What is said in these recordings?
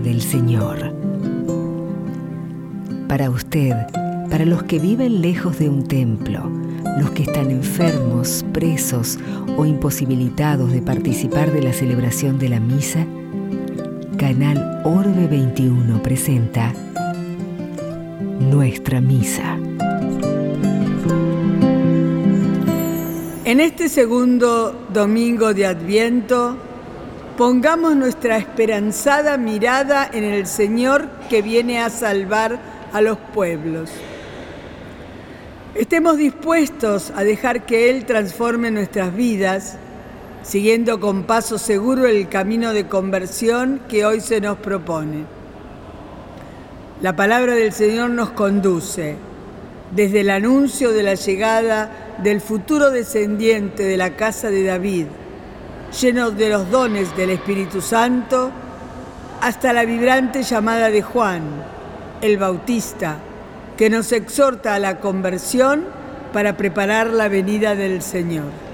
del Señor. Para usted, para los que viven lejos de un templo, los que están enfermos, presos o imposibilitados de participar de la celebración de la misa, Canal Orbe 21 presenta Nuestra Misa. En este segundo domingo de Adviento, pongamos nuestra esperanzada mirada en el Señor que viene a salvar a los pueblos. Estemos dispuestos a dejar que Él transforme nuestras vidas, siguiendo con paso seguro el camino de conversión que hoy se nos propone. La palabra del Señor nos conduce desde el anuncio de la llegada del futuro descendiente de la casa de David, lleno de los dones del Espíritu Santo, hasta la vibrante llamada de Juan, el Bautista, que nos exhorta a la conversión para preparar la venida del Señor.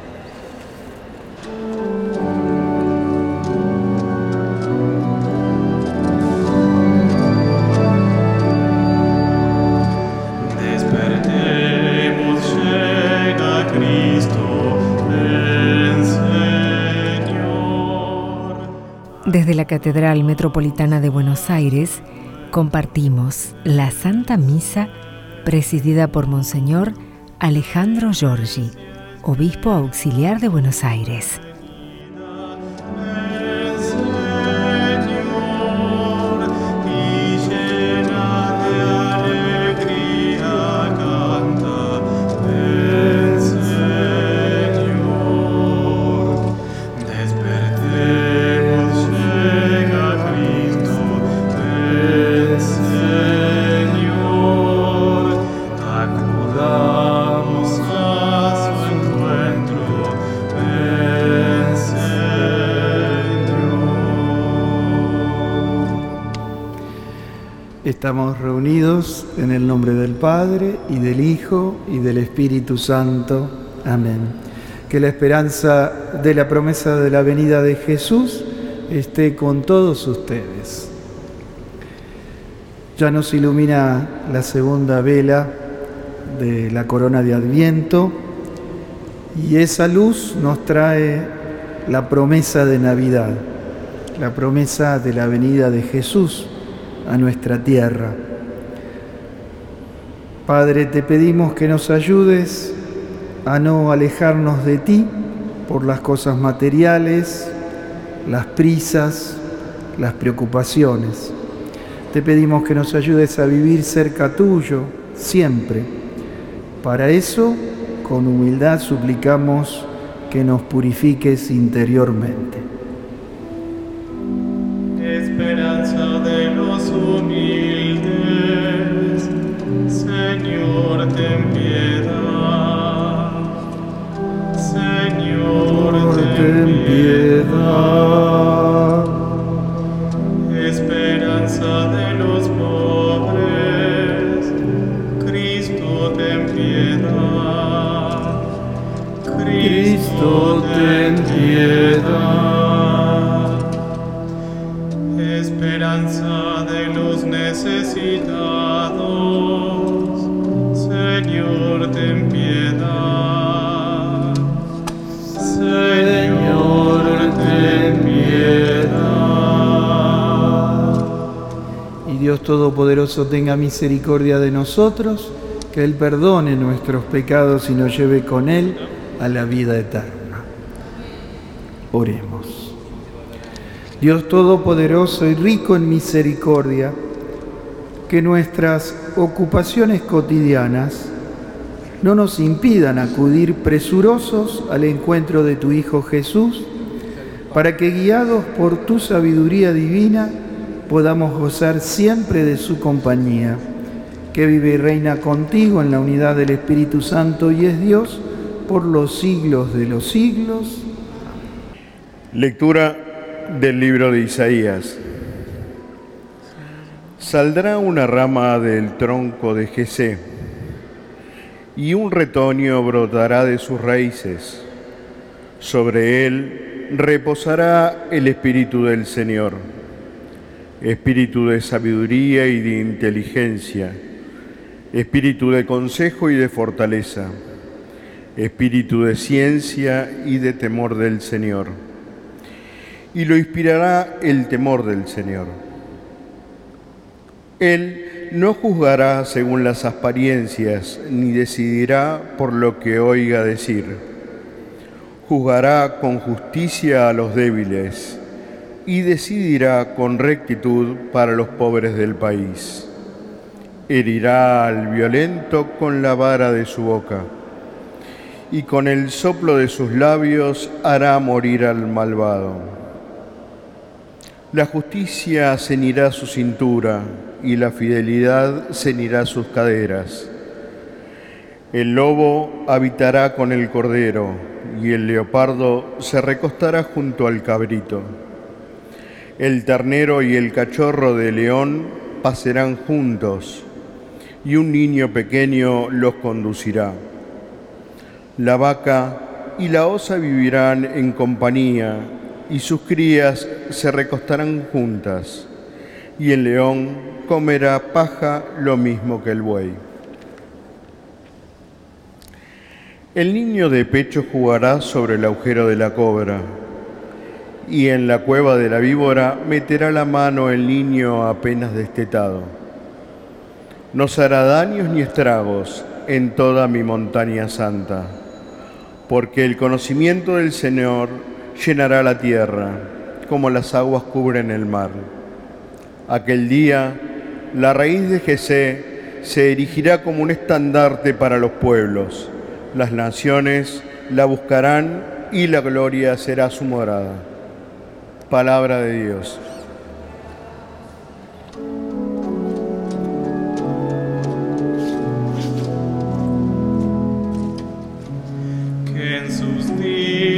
Desde la Catedral Metropolitana de Buenos Aires compartimos la Santa Misa presidida por Monseñor Alejandro Giorgi, Obispo Auxiliar de Buenos Aires. Estamos reunidos en el nombre del Padre y del Hijo y del Espíritu Santo. Amén. Que la esperanza de la promesa de la venida de Jesús esté con todos ustedes. Ya nos ilumina la segunda vela de la corona de Adviento y esa luz nos trae la promesa de Navidad, la promesa de la venida de Jesús a nuestra tierra. Padre, te pedimos que nos ayudes a no alejarnos de ti por las cosas materiales, las prisas, las preocupaciones. Te pedimos que nos ayudes a vivir cerca tuyo siempre. Para eso, con humildad suplicamos que nos purifiques interiormente. Humildes, Señor, ten piedad. Señor, ten piedad. Esperanza de los pobres, Cristo, ten piedad. Cristo, ten piedad. De los necesitados, Señor, ten piedad. Señor, ten piedad. Y Dios Todopoderoso tenga misericordia de nosotros, que Él perdone nuestros pecados y nos lleve con Él a la vida eterna. Oremos. Dios Todopoderoso y rico en misericordia, que nuestras ocupaciones cotidianas no nos impidan acudir presurosos al encuentro de tu Hijo Jesús, para que guiados por tu sabiduría divina podamos gozar siempre de su compañía, que vive y reina contigo en la unidad del Espíritu Santo y es Dios por los siglos de los siglos. Lectura del libro de Isaías. Saldrá una rama del tronco de Jesé, y un retoño brotará de sus raíces. Sobre él reposará el Espíritu del Señor, espíritu de sabiduría y de inteligencia, espíritu de consejo y de fortaleza, espíritu de ciencia y de temor del Señor. Y lo inspirará el temor del Señor. Él no juzgará según las apariencias, ni decidirá por lo que oiga decir. Juzgará con justicia a los débiles y decidirá con rectitud para los pobres del país. Herirá al violento con la vara de su boca, y con el soplo de sus labios hará morir al malvado. La justicia cenirá su cintura, y la fidelidad cenirá sus caderas. El lobo habitará con el cordero, y el leopardo se recostará junto al cabrito. El ternero y el cachorro de león pasarán juntos, y un niño pequeño los conducirá. La vaca y la osa vivirán en compañía, y sus crías se recostarán juntas, y el león comerá paja lo mismo que el buey. El niño de pecho jugará sobre el agujero de la cobra y en la cueva de la víbora meterá la mano el niño apenas destetado. No se hará daños ni estragos en toda mi montaña santa, porque el conocimiento del Señor llenará la tierra, como las aguas cubren el mar. Aquel día, la raíz de Jesé se erigirá como un estandarte para los pueblos. Las naciones la buscarán y la gloria será su morada. Palabra de Dios.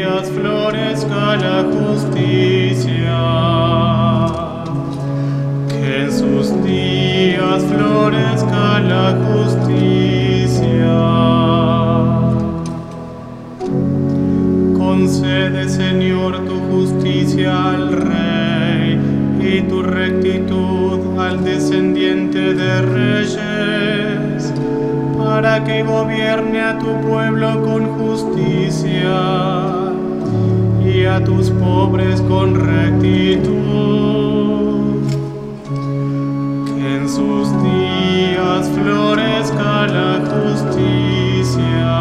Días florezca la justicia. Que en sus días florezca la justicia. Concede, Señor, tu justicia al Rey y tu rectitud al descendiente de reyes, para que gobierne a tu pueblo con justicia a tus pobres con rectitud. Que en sus días florezca la justicia.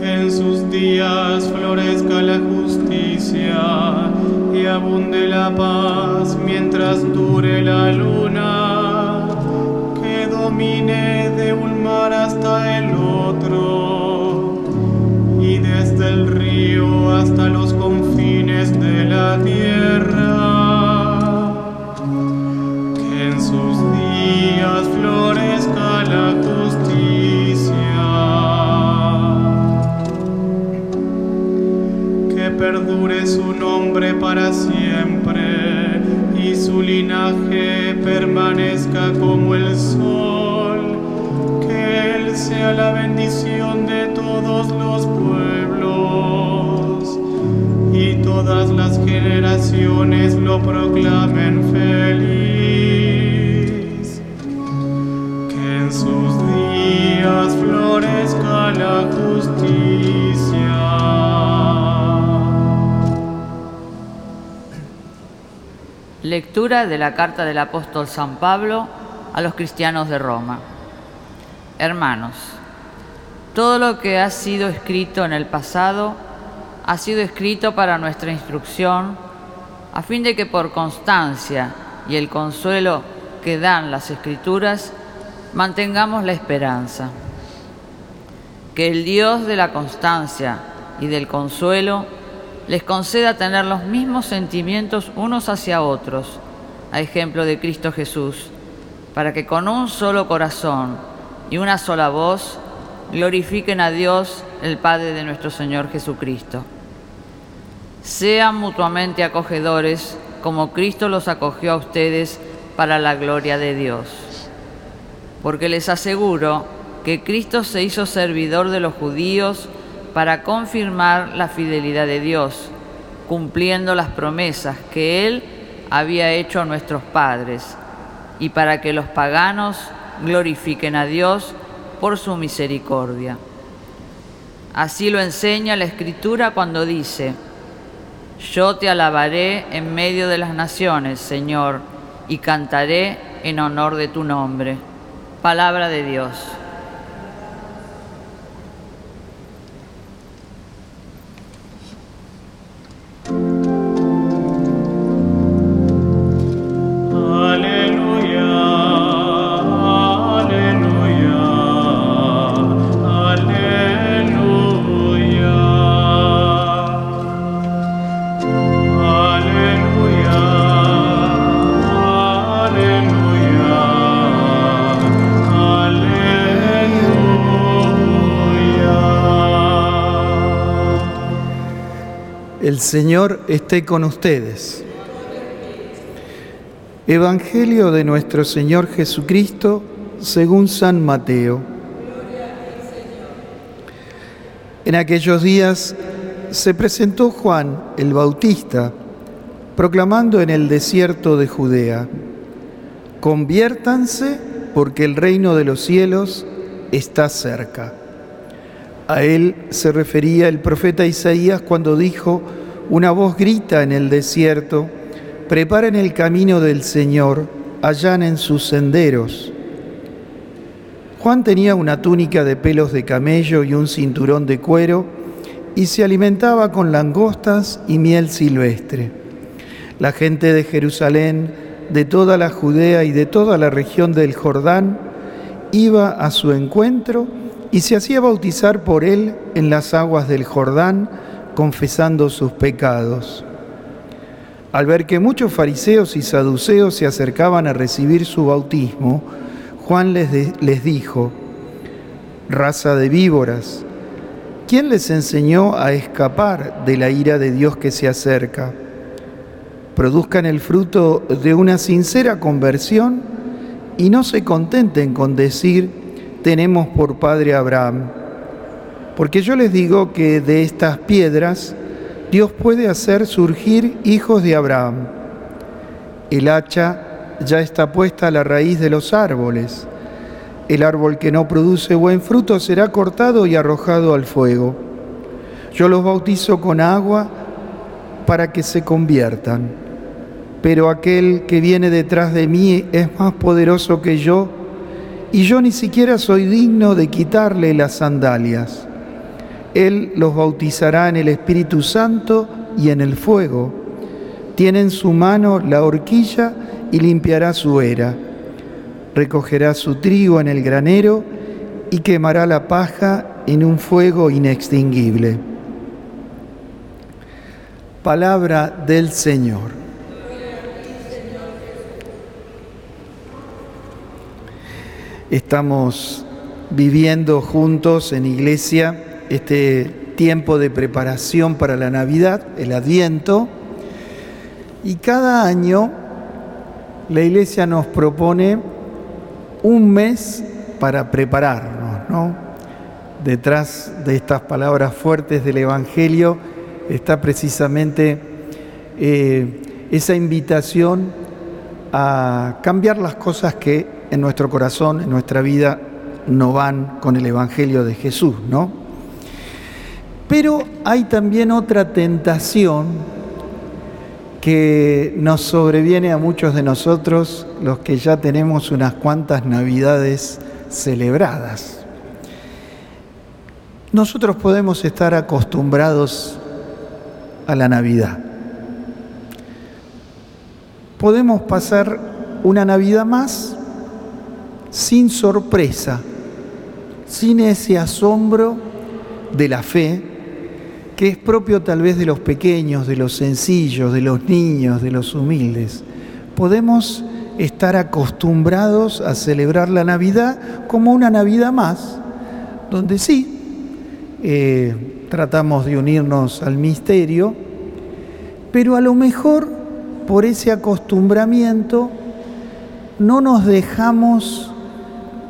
Que en sus días florezca la justicia y abunde la paz mientras dure la luna. Para siempre y su linaje permanezca como el sol. Que Él sea la bendición de todos los pueblos y todas las generaciones lo proclamen feliz. Lectura de la carta del apóstol San Pablo a los cristianos de Roma. Hermanos, todo lo que ha sido escrito en el pasado ha sido escrito para nuestra instrucción, a fin de que por constancia y el consuelo que dan las escrituras, mantengamos la esperanza. Que el Dios de la constancia y del consuelo les conceda tener los mismos sentimientos unos hacia otros, a ejemplo de Cristo Jesús, para que con un solo corazón y una sola voz glorifiquen a Dios, el Padre de nuestro Señor Jesucristo. Sean mutuamente acogedores, como Cristo los acogió a ustedes para la gloria de Dios. Porque les aseguro que Cristo se hizo servidor de los judíos para confirmar la fidelidad de Dios, cumpliendo las promesas que Él había hecho a nuestros padres, y para que los paganos glorifiquen a Dios por su misericordia. Así lo enseña la Escritura cuando dice, Yo te alabaré en medio de las naciones, Señor, y cantaré en honor de tu nombre. Palabra de Dios. El Señor esté con ustedes. Evangelio de nuestro Señor Jesucristo según San Mateo. En aquellos días se presentó Juan el Bautista proclamando en el desierto de Judea, conviértanse porque el reino de los cielos está cerca. A él se refería el profeta Isaías cuando dijo, una voz grita en el desierto, preparen el camino del Señor, allanen sus senderos. Juan tenía una túnica de pelos de camello y un cinturón de cuero y se alimentaba con langostas y miel silvestre. La gente de Jerusalén, de toda la Judea y de toda la región del Jordán iba a su encuentro y se hacía bautizar por él en las aguas del Jordán, confesando sus pecados. Al ver que muchos fariseos y saduceos se acercaban a recibir su bautismo, Juan les, les dijo, raza de víboras, ¿quién les enseñó a escapar de la ira de Dios que se acerca? Produzcan el fruto de una sincera conversión y no se contenten con decir, tenemos por padre Abraham. Porque yo les digo que de estas piedras Dios puede hacer surgir hijos de Abraham. El hacha ya está puesta a la raíz de los árboles. El árbol que no produce buen fruto será cortado y arrojado al fuego. Yo los bautizo con agua para que se conviertan. Pero aquel que viene detrás de mí es más poderoso que yo y yo ni siquiera soy digno de quitarle las sandalias. Él los bautizará en el Espíritu Santo y en el fuego. Tiene en su mano la horquilla y limpiará su era. Recogerá su trigo en el granero y quemará la paja en un fuego inextinguible. Palabra del Señor. Estamos viviendo juntos en iglesia este tiempo de preparación para la Navidad, el Adviento, y cada año la iglesia nos propone un mes para prepararnos, ¿no? Detrás de estas palabras fuertes del Evangelio está precisamente eh, esa invitación a cambiar las cosas que en nuestro corazón, en nuestra vida, no van con el Evangelio de Jesús, ¿no? Pero hay también otra tentación que nos sobreviene a muchos de nosotros, los que ya tenemos unas cuantas navidades celebradas. Nosotros podemos estar acostumbrados a la Navidad. Podemos pasar una Navidad más sin sorpresa, sin ese asombro de la fe que es propio tal vez de los pequeños, de los sencillos, de los niños, de los humildes. Podemos estar acostumbrados a celebrar la Navidad como una Navidad más, donde sí, eh, tratamos de unirnos al misterio, pero a lo mejor por ese acostumbramiento no nos dejamos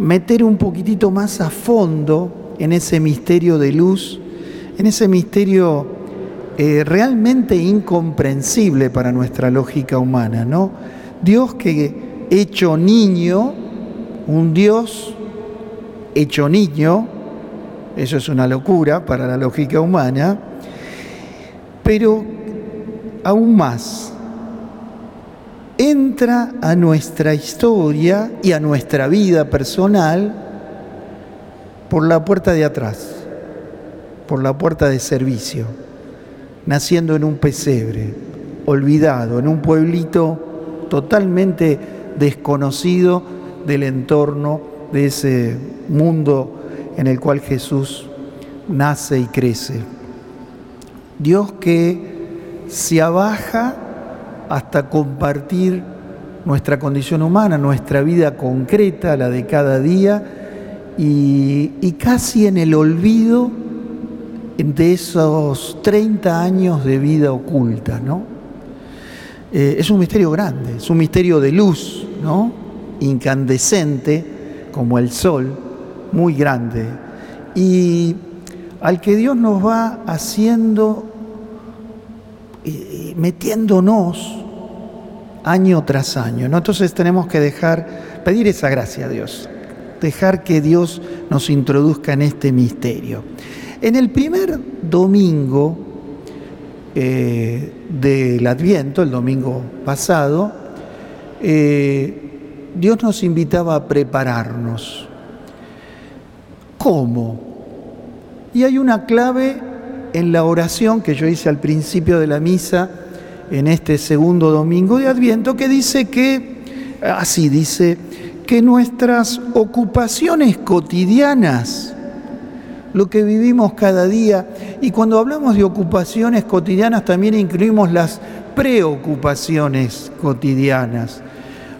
meter un poquitito más a fondo en ese misterio de luz, en ese misterio eh, realmente incomprensible para nuestra lógica humana, ¿no? Dios que hecho niño, un Dios hecho niño, eso es una locura para la lógica humana, pero aún más, entra a nuestra historia y a nuestra vida personal por la puerta de atrás, por la puerta de servicio, naciendo en un pesebre, olvidado, en un pueblito totalmente desconocido del entorno de ese mundo en el cual Jesús nace y crece. Dios que se abaja hasta compartir nuestra condición humana, nuestra vida concreta, la de cada día, y, casi en el olvido de esos 30 años de vida oculta, ¿no? Eh, es un misterio grande, es un misterio de luz, ¿no? Incandescente, como el sol, muy grande. Y al que Dios nos va haciendo, metiéndonos año tras año. ¿no? Entonces tenemos que dejar, pedir esa gracia a Dios, dejar que Dios nos introduzca en este misterio. En el primer domingo eh, del Adviento, el domingo pasado, eh, Dios nos invitaba a prepararnos. ¿Cómo? Y hay una clave en la oración que yo hice al principio de la misa en este segundo domingo de Adviento que dice que, así dice, que nuestras ocupaciones cotidianas, lo que vivimos cada día, y cuando hablamos de ocupaciones cotidianas también incluimos las preocupaciones cotidianas.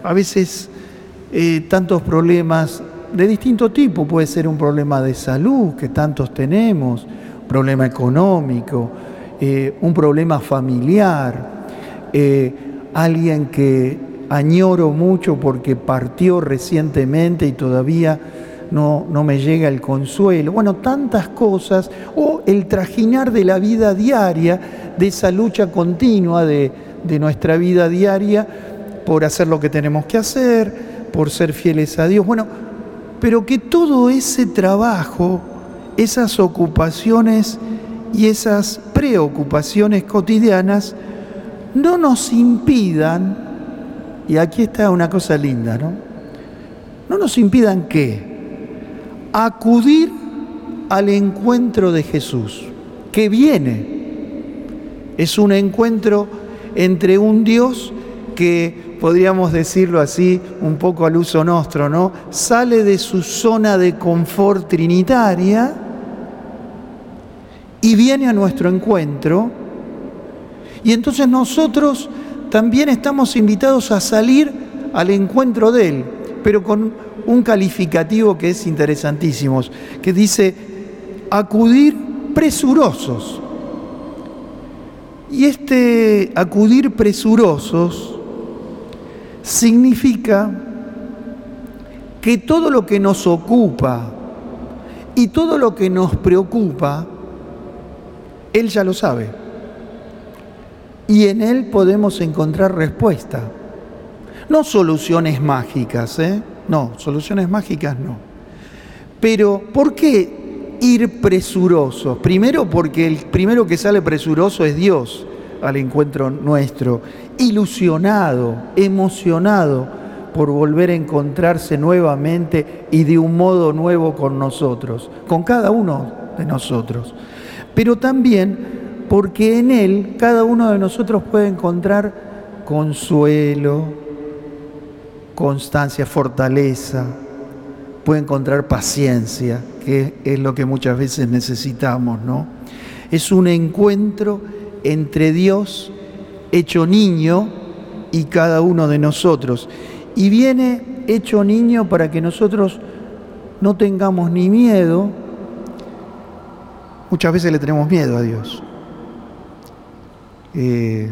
A veces eh, tantos problemas de distinto tipo, puede ser un problema de salud que tantos tenemos, problema económico, eh, un problema familiar, eh, alguien que añoro mucho porque partió recientemente y todavía no, no, me llega el consuelo. Bueno, tantas cosas, o el trajinar de la vida diaria, de esa lucha continua de, de nuestra vida diaria por hacer lo que tenemos que hacer, por ser fieles a Dios. Bueno, pero que todo ese trabajo esas ocupaciones y esas preocupaciones cotidianas no nos impidan, y aquí está una cosa linda, ¿no? No nos impidan qué? Acudir al encuentro de Jesús, que viene. Es un encuentro entre un Dios que, podríamos decirlo así, un poco al uso nuestro, ¿no? Sale de su zona de confort trinitaria y viene a nuestro encuentro. Y entonces nosotros también estamos invitados a salir al encuentro de Él, pero con un calificativo que es interesantísimo, que dice acudir presurosos. Y este acudir presurosos significa que todo lo que nos ocupa y todo lo que nos preocupa él ya lo sabe. Y en Él podemos encontrar respuesta. No soluciones mágicas, ¿eh? No, soluciones mágicas no. Pero, ¿por qué ir presurosos? Primero porque el primero que sale presuroso es Dios al encuentro nuestro, ilusionado, emocionado por volver a encontrarse nuevamente y de un modo nuevo con nosotros, con cada uno de nosotros pero también porque en Él cada uno de nosotros puede encontrar consuelo, constancia, fortaleza, puede encontrar paciencia, que es lo que muchas veces necesitamos, ¿no? Es un encuentro entre Dios hecho niño y cada uno de nosotros. Y viene hecho niño para que nosotros no tengamos ni miedo, Muchas veces le tenemos miedo a Dios. Eh,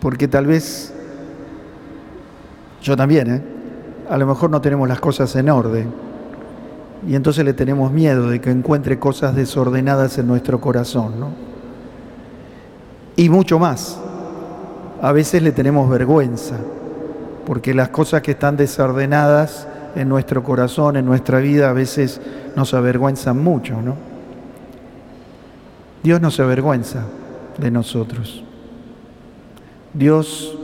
porque tal vez, yo también, ¿eh? a lo mejor no tenemos las cosas en orden. Y entonces le tenemos miedo de que encuentre cosas desordenadas en nuestro corazón. ¿no? y mucho más. A veces le tenemos vergüenza, porque las cosas que están desordenadas en nuestro corazón, en nuestra vida, a veces nos avergüenzan mucho, ¿no? Dios no se avergüenza de nosotros. Dios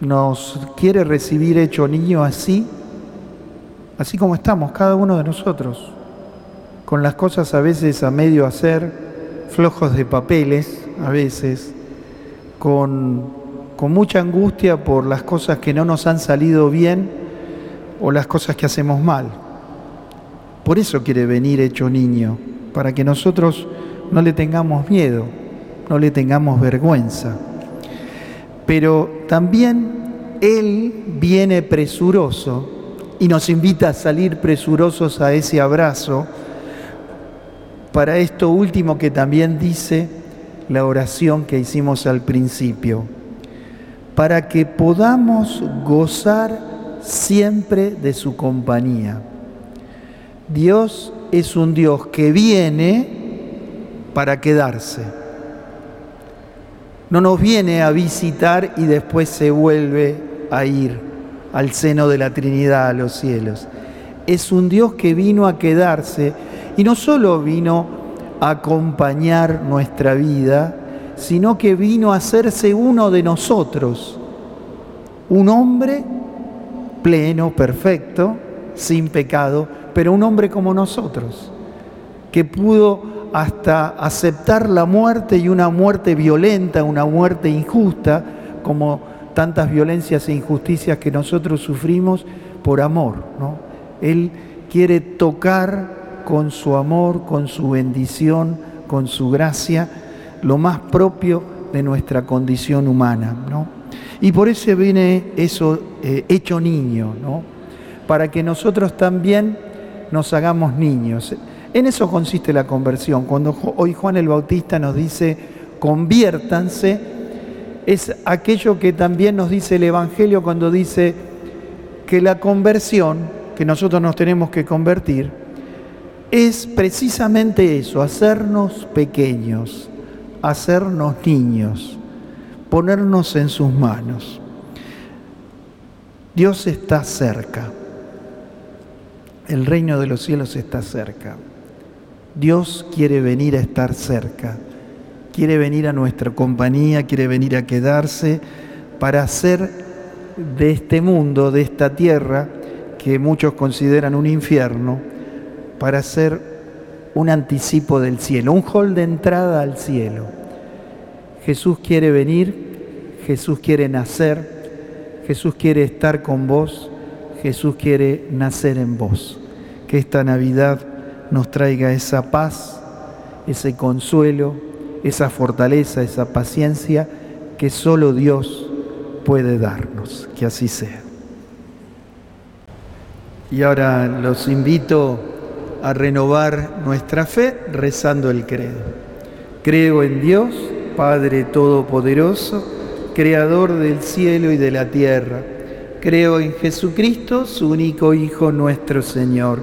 nos quiere recibir hecho niño así, así como estamos, cada uno de nosotros, con las cosas a veces a medio hacer, flojos de papeles a veces, con, con mucha angustia por las cosas que no nos han salido bien o las cosas que hacemos mal. Por eso quiere venir hecho niño, para que nosotros no le tengamos miedo, no le tengamos vergüenza. Pero también Él viene presuroso y nos invita a salir presurosos a ese abrazo para esto último que también dice la oración que hicimos al principio, para que podamos gozar siempre de su compañía. Dios es un Dios que viene para quedarse. No nos viene a visitar y después se vuelve a ir al seno de la Trinidad, a los cielos. Es un Dios que vino a quedarse y no solo vino a acompañar nuestra vida, sino que vino a hacerse uno de nosotros, un hombre pleno, perfecto, sin pecado, pero un hombre como nosotros, que pudo hasta aceptar la muerte y una muerte violenta, una muerte injusta, como tantas violencias e injusticias que nosotros sufrimos por amor. ¿no? Él quiere tocar con su amor, con su bendición, con su gracia, lo más propio de nuestra condición humana. ¿no? Y por eso viene eso eh, hecho niño, ¿no? para que nosotros también nos hagamos niños. En eso consiste la conversión. Cuando hoy Juan el Bautista nos dice, conviértanse, es aquello que también nos dice el Evangelio cuando dice que la conversión, que nosotros nos tenemos que convertir, es precisamente eso, hacernos pequeños, hacernos niños, ponernos en sus manos. Dios está cerca. El reino de los cielos está cerca. Dios quiere venir a estar cerca, quiere venir a nuestra compañía, quiere venir a quedarse para hacer de este mundo, de esta tierra, que muchos consideran un infierno, para hacer un anticipo del cielo, un hall de entrada al cielo. Jesús quiere venir, Jesús quiere nacer, Jesús quiere estar con vos Jesús quiere nacer en vos. Que esta Navidad nos traiga esa paz, ese consuelo, esa fortaleza, esa paciencia que solo Dios puede darnos. Que así sea. Y ahora los invito a renovar nuestra fe rezando el credo. Creo en Dios, Padre Todopoderoso, Creador del cielo y de la tierra Creo en Jesucristo, su único Hijo nuestro Señor,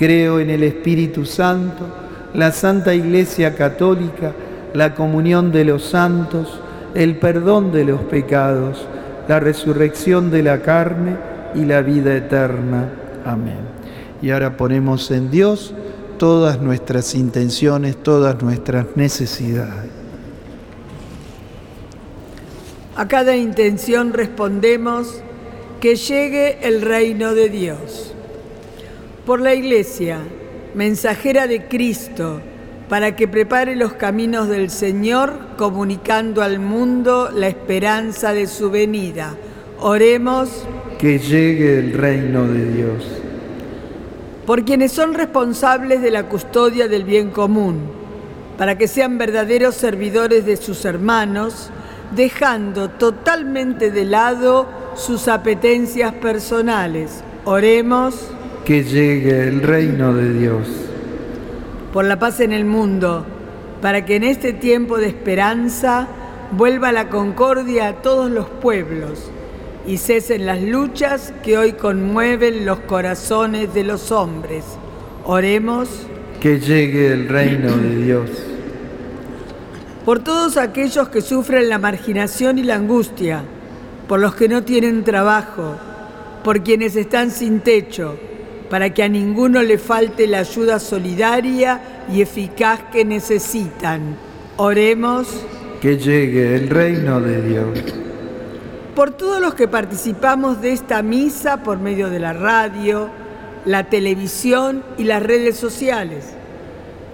Creo en el Espíritu Santo, la Santa Iglesia Católica, la comunión de los santos, el perdón de los pecados, la resurrección de la carne y la vida eterna. Amén. Y ahora ponemos en Dios todas nuestras intenciones, todas nuestras necesidades. A cada intención respondemos que llegue el reino de Dios. Por la Iglesia, mensajera de Cristo, para que prepare los caminos del Señor, comunicando al mundo la esperanza de su venida. Oremos. Que llegue el reino de Dios. Por quienes son responsables de la custodia del bien común, para que sean verdaderos servidores de sus hermanos, dejando totalmente de lado sus apetencias personales. Oremos. Que llegue el reino de Dios. Por la paz en el mundo, para que en este tiempo de esperanza vuelva la concordia a todos los pueblos y cesen las luchas que hoy conmueven los corazones de los hombres. Oremos. Que llegue el reino de Dios. Por todos aquellos que sufren la marginación y la angustia, por los que no tienen trabajo, por quienes están sin techo, para que a ninguno le falte la ayuda solidaria y eficaz que necesitan. Oremos. Que llegue el reino de Dios por todos los que participamos de esta misa por medio de la radio, la televisión y las redes sociales,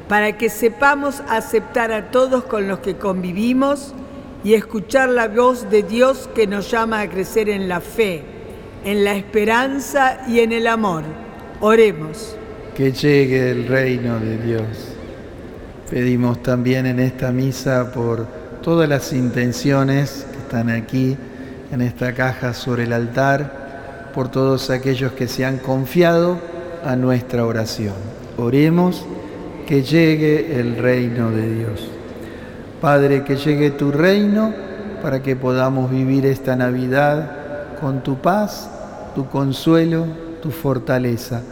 para que sepamos aceptar a todos con los que convivimos y escuchar la voz de Dios que nos llama a crecer en la fe, en la esperanza y en el amor. Oremos. Que llegue el reino de Dios. Pedimos también en esta misa por todas las intenciones que están aquí en esta caja sobre el altar por todos aquellos que se han confiado a nuestra oración. Oremos que llegue el reino de Dios. Padre, que llegue tu reino para que podamos vivir esta Navidad con tu paz, tu consuelo, tu fortaleza.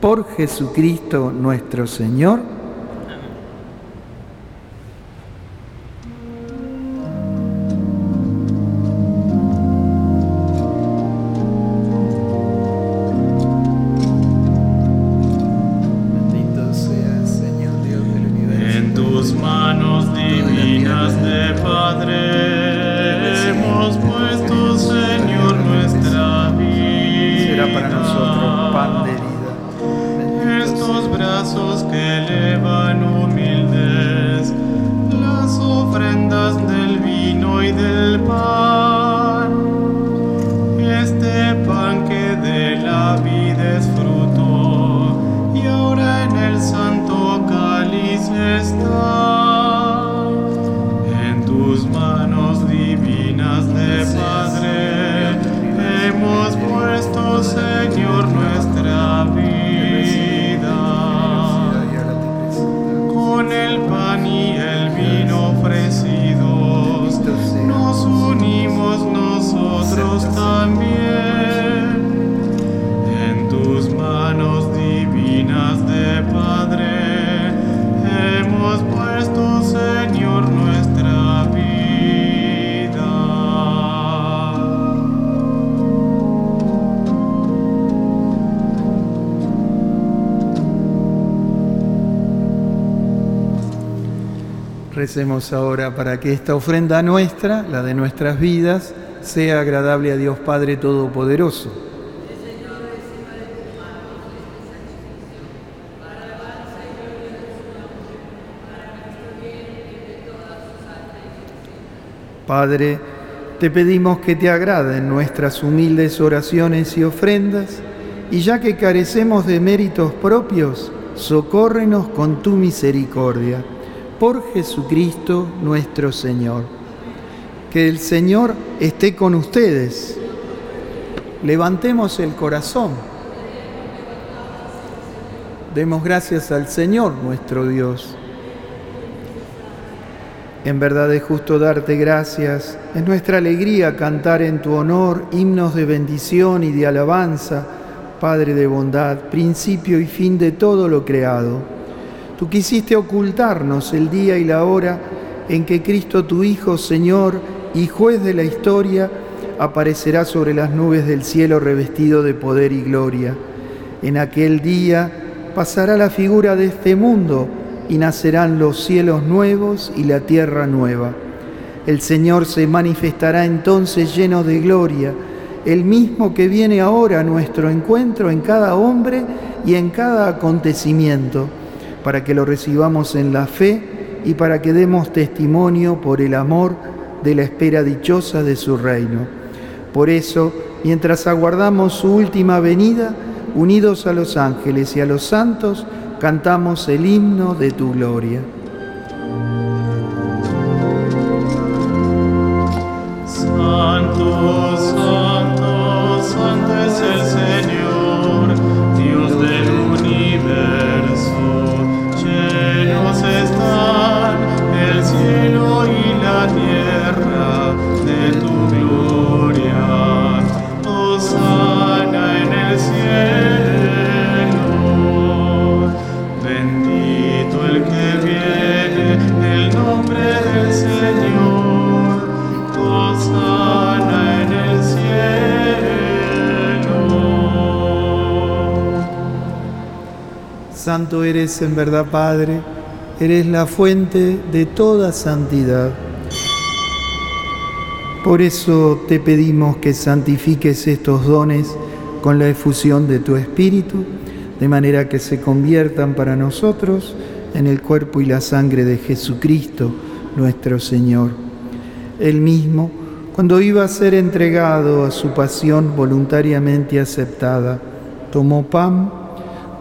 Por Jesucristo nuestro Señor. Recemos ahora para que esta ofrenda nuestra, la de nuestras vidas, sea agradable a Dios Padre Todopoderoso. Padre, te pedimos que te agraden nuestras humildes oraciones y ofrendas, y ya que carecemos de méritos propios, socórrenos con tu misericordia por Jesucristo nuestro Señor. Que el Señor esté con ustedes. Levantemos el corazón. Demos gracias al Señor nuestro Dios. En verdad es justo darte gracias. Es nuestra alegría cantar en tu honor himnos de bendición y de alabanza, Padre de bondad, principio y fin de todo lo creado Tú quisiste ocultarnos el día y la hora en que Cristo tu Hijo, Señor y juez de la historia, aparecerá sobre las nubes del cielo revestido de poder y gloria. En aquel día pasará la figura de este mundo y nacerán los cielos nuevos y la tierra nueva. El Señor se manifestará entonces lleno de gloria, el mismo que viene ahora a nuestro encuentro en cada hombre y en cada acontecimiento para que lo recibamos en la fe y para que demos testimonio por el amor de la espera dichosa de su reino. Por eso, mientras aguardamos su última venida, unidos a los ángeles y a los santos, cantamos el himno de tu gloria. Eres en verdad, Padre, eres la fuente de toda santidad. Por eso te pedimos que santifiques estos dones con la efusión de tu Espíritu, de manera que se conviertan para nosotros en el cuerpo y la sangre de Jesucristo, nuestro Señor. Él mismo, cuando iba a ser entregado a su pasión voluntariamente aceptada, tomó pan,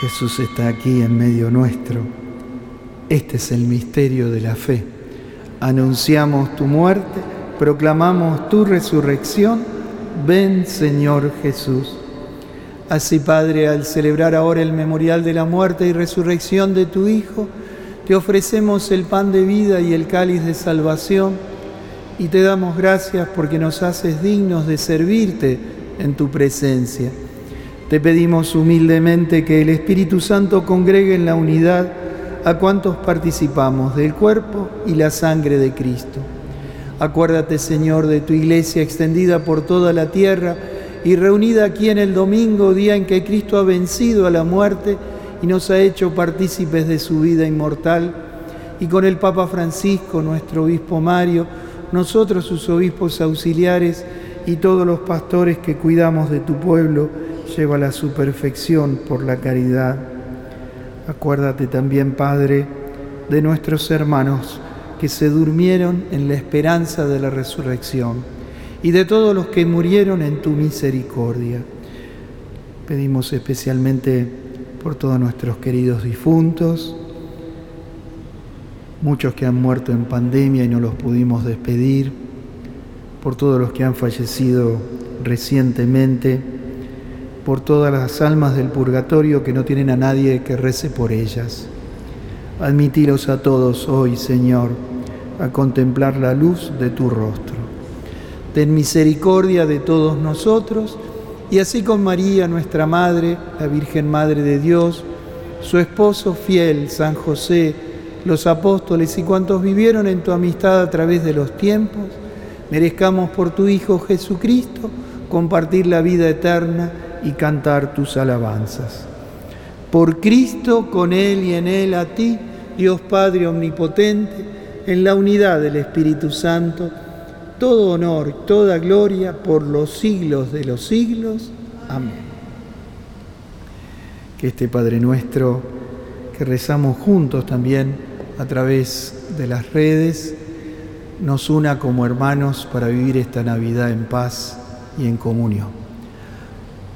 Jesús está aquí en medio nuestro. Este es el misterio de la fe. Anunciamos tu muerte, proclamamos tu resurrección. Ven Señor Jesús. Así Padre, al celebrar ahora el memorial de la muerte y resurrección de tu Hijo, te ofrecemos el pan de vida y el cáliz de salvación y te damos gracias porque nos haces dignos de servirte en tu presencia. Te pedimos humildemente que el Espíritu Santo congregue en la unidad a cuantos participamos del cuerpo y la sangre de Cristo. Acuérdate, Señor, de tu iglesia extendida por toda la tierra y reunida aquí en el domingo, día en que Cristo ha vencido a la muerte y nos ha hecho partícipes de su vida inmortal. Y con el Papa Francisco, nuestro obispo Mario, nosotros sus obispos auxiliares y todos los pastores que cuidamos de tu pueblo, lleva a su perfección por la caridad. Acuérdate también, Padre, de nuestros hermanos que se durmieron en la esperanza de la resurrección y de todos los que murieron en tu misericordia. Pedimos especialmente por todos nuestros queridos difuntos, muchos que han muerto en pandemia y no los pudimos despedir, por todos los que han fallecido recientemente por todas las almas del purgatorio que no tienen a nadie que rece por ellas. Admitilos a todos hoy, Señor, a contemplar la luz de tu rostro. Ten misericordia de todos nosotros y así con María, nuestra Madre, la Virgen Madre de Dios, su esposo fiel, San José, los apóstoles y cuantos vivieron en tu amistad a través de los tiempos, merezcamos por tu Hijo Jesucristo compartir la vida eterna y cantar tus alabanzas. Por Cristo, con Él y en Él, a ti, Dios Padre Omnipotente, en la unidad del Espíritu Santo, todo honor toda gloria por los siglos de los siglos. Amén. Que este Padre nuestro, que rezamos juntos también a través de las redes, nos una como hermanos para vivir esta Navidad en paz y en comunión.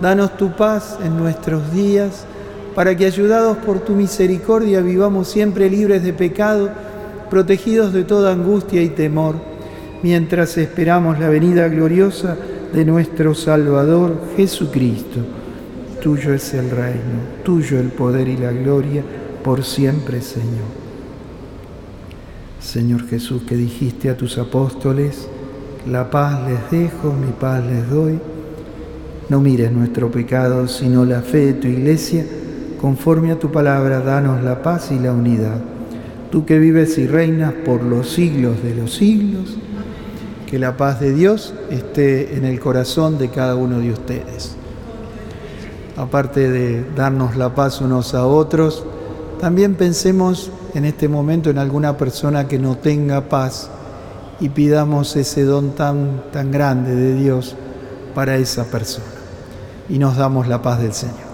Danos tu paz en nuestros días, para que ayudados por tu misericordia vivamos siempre libres de pecado, protegidos de toda angustia y temor, mientras esperamos la venida gloriosa de nuestro Salvador Jesucristo. Tuyo es el reino, tuyo el poder y la gloria, por siempre, Señor. Señor Jesús, que dijiste a tus apóstoles, La paz les dejo, mi paz les doy. No mires nuestro pecado, sino la fe de tu iglesia. Conforme a tu palabra, danos la paz y la unidad. Tú que vives y reinas por los siglos de los siglos, que la paz de Dios esté en el corazón de cada uno de ustedes. Aparte de darnos la paz unos a otros, también pensemos en este momento en alguna persona que no tenga paz y pidamos ese don tan, tan grande de Dios para esa persona. Y nos damos la paz del Señor.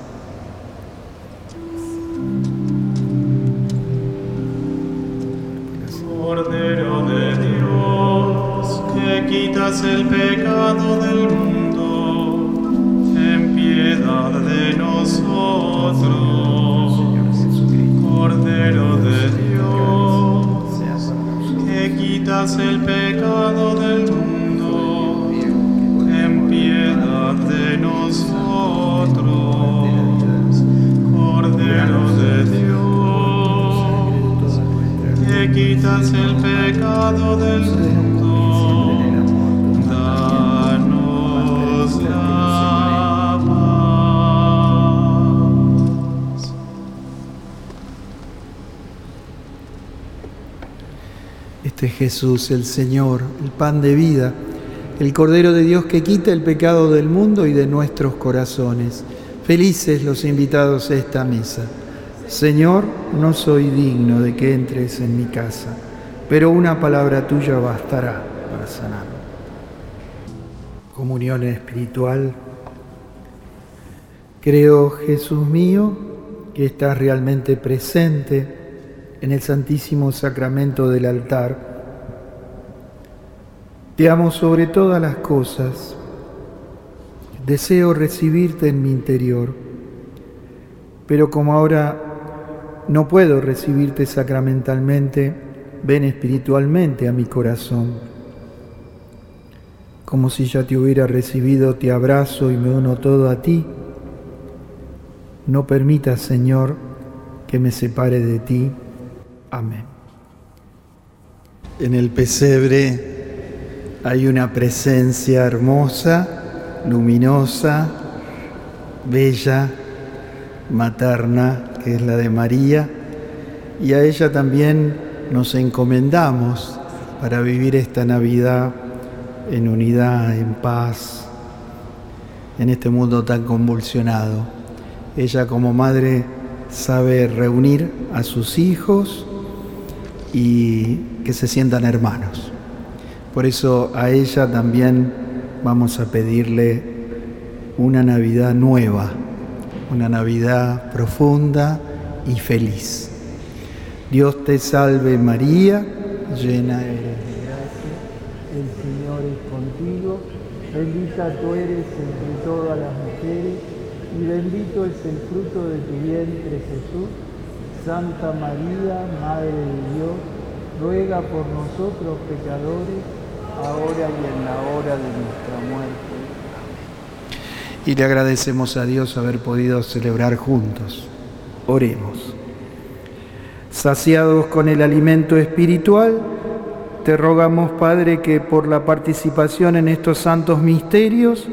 Es Jesús, el Señor, el pan de vida, el Cordero de Dios que quita el pecado del mundo y de nuestros corazones. Felices los invitados a esta mesa. Señor, no soy digno de que entres en mi casa, pero una palabra tuya bastará para sanar. Comunión espiritual. Creo, Jesús mío, que estás realmente presente en el Santísimo Sacramento del altar. Te amo sobre todas las cosas. Deseo recibirte en mi interior, pero como ahora no puedo recibirte sacramentalmente, ven espiritualmente a mi corazón. Como si ya te hubiera recibido, te abrazo y me uno todo a ti. No permitas, Señor, que me separe de ti. Amén. En el pesebre hay una presencia hermosa, luminosa, bella, materna, que es la de María, y a ella también nos encomendamos para vivir esta Navidad en unidad, en paz, en este mundo tan convulsionado. Ella como madre sabe reunir a sus hijos y que se sientan hermanos. Por eso a ella también vamos a pedirle una Navidad nueva, una Navidad profunda y feliz. Dios te salve María, llena eres de gracia, el Señor es contigo, bendita tú eres entre todas las mujeres y bendito es el fruto de tu vientre Jesús. Santa María, Madre de Dios, ruega por nosotros pecadores, ahora y en la hora de nuestra muerte. Y le agradecemos a Dios haber podido celebrar juntos. Oremos. Saciados con el alimento espiritual, te rogamos, Padre, que por la participación en estos santos misterios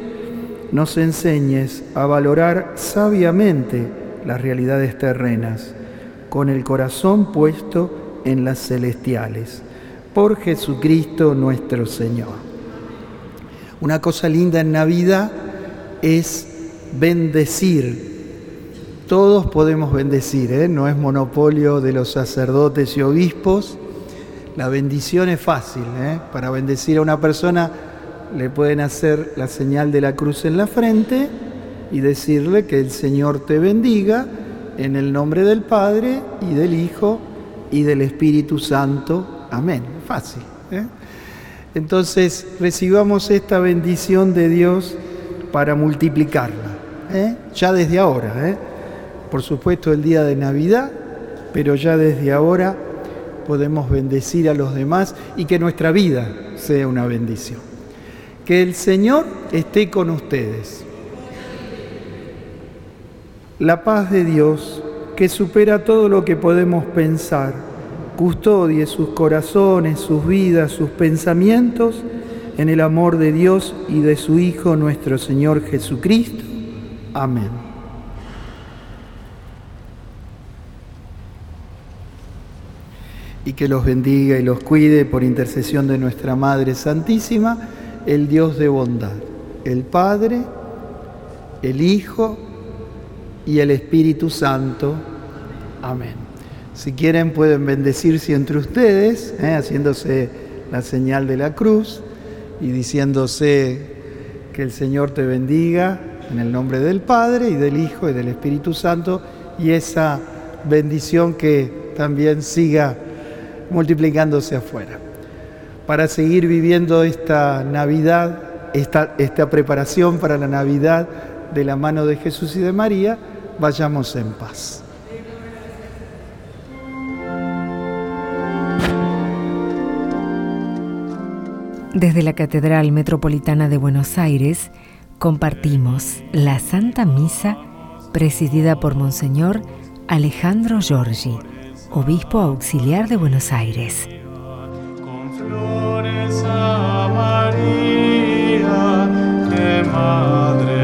nos enseñes a valorar sabiamente las realidades terrenas, con el corazón puesto en las celestiales. Por Jesucristo nuestro Señor. Una cosa linda en Navidad es bendecir. Todos podemos bendecir, ¿eh? no es monopolio de los sacerdotes y obispos. La bendición es fácil. ¿eh? Para bendecir a una persona le pueden hacer la señal de la cruz en la frente y decirle que el Señor te bendiga en el nombre del Padre y del Hijo y del Espíritu Santo. Amén. Fácil. ¿eh? Entonces recibamos esta bendición de Dios para multiplicarla, ¿eh? ya desde ahora. ¿eh? Por supuesto el día de Navidad, pero ya desde ahora podemos bendecir a los demás y que nuestra vida sea una bendición. Que el Señor esté con ustedes. La paz de Dios, que supera todo lo que podemos pensar, custodie sus corazones, sus vidas, sus pensamientos en el amor de Dios y de su Hijo nuestro Señor Jesucristo. Amén. Y que los bendiga y los cuide por intercesión de nuestra Madre Santísima, el Dios de bondad, el Padre, el Hijo y el Espíritu Santo. Amén. Si quieren pueden bendecirse entre ustedes, ¿eh? haciéndose la señal de la cruz y diciéndose que el Señor te bendiga en el nombre del Padre y del Hijo y del Espíritu Santo y esa bendición que también siga multiplicándose afuera. Para seguir viviendo esta Navidad, esta, esta preparación para la Navidad de la mano de Jesús y de María, vayamos en paz. Desde la Catedral Metropolitana de Buenos Aires compartimos la Santa Misa presidida por Monseñor Alejandro Giorgi, obispo auxiliar de Buenos Aires. Con flores María de Madre.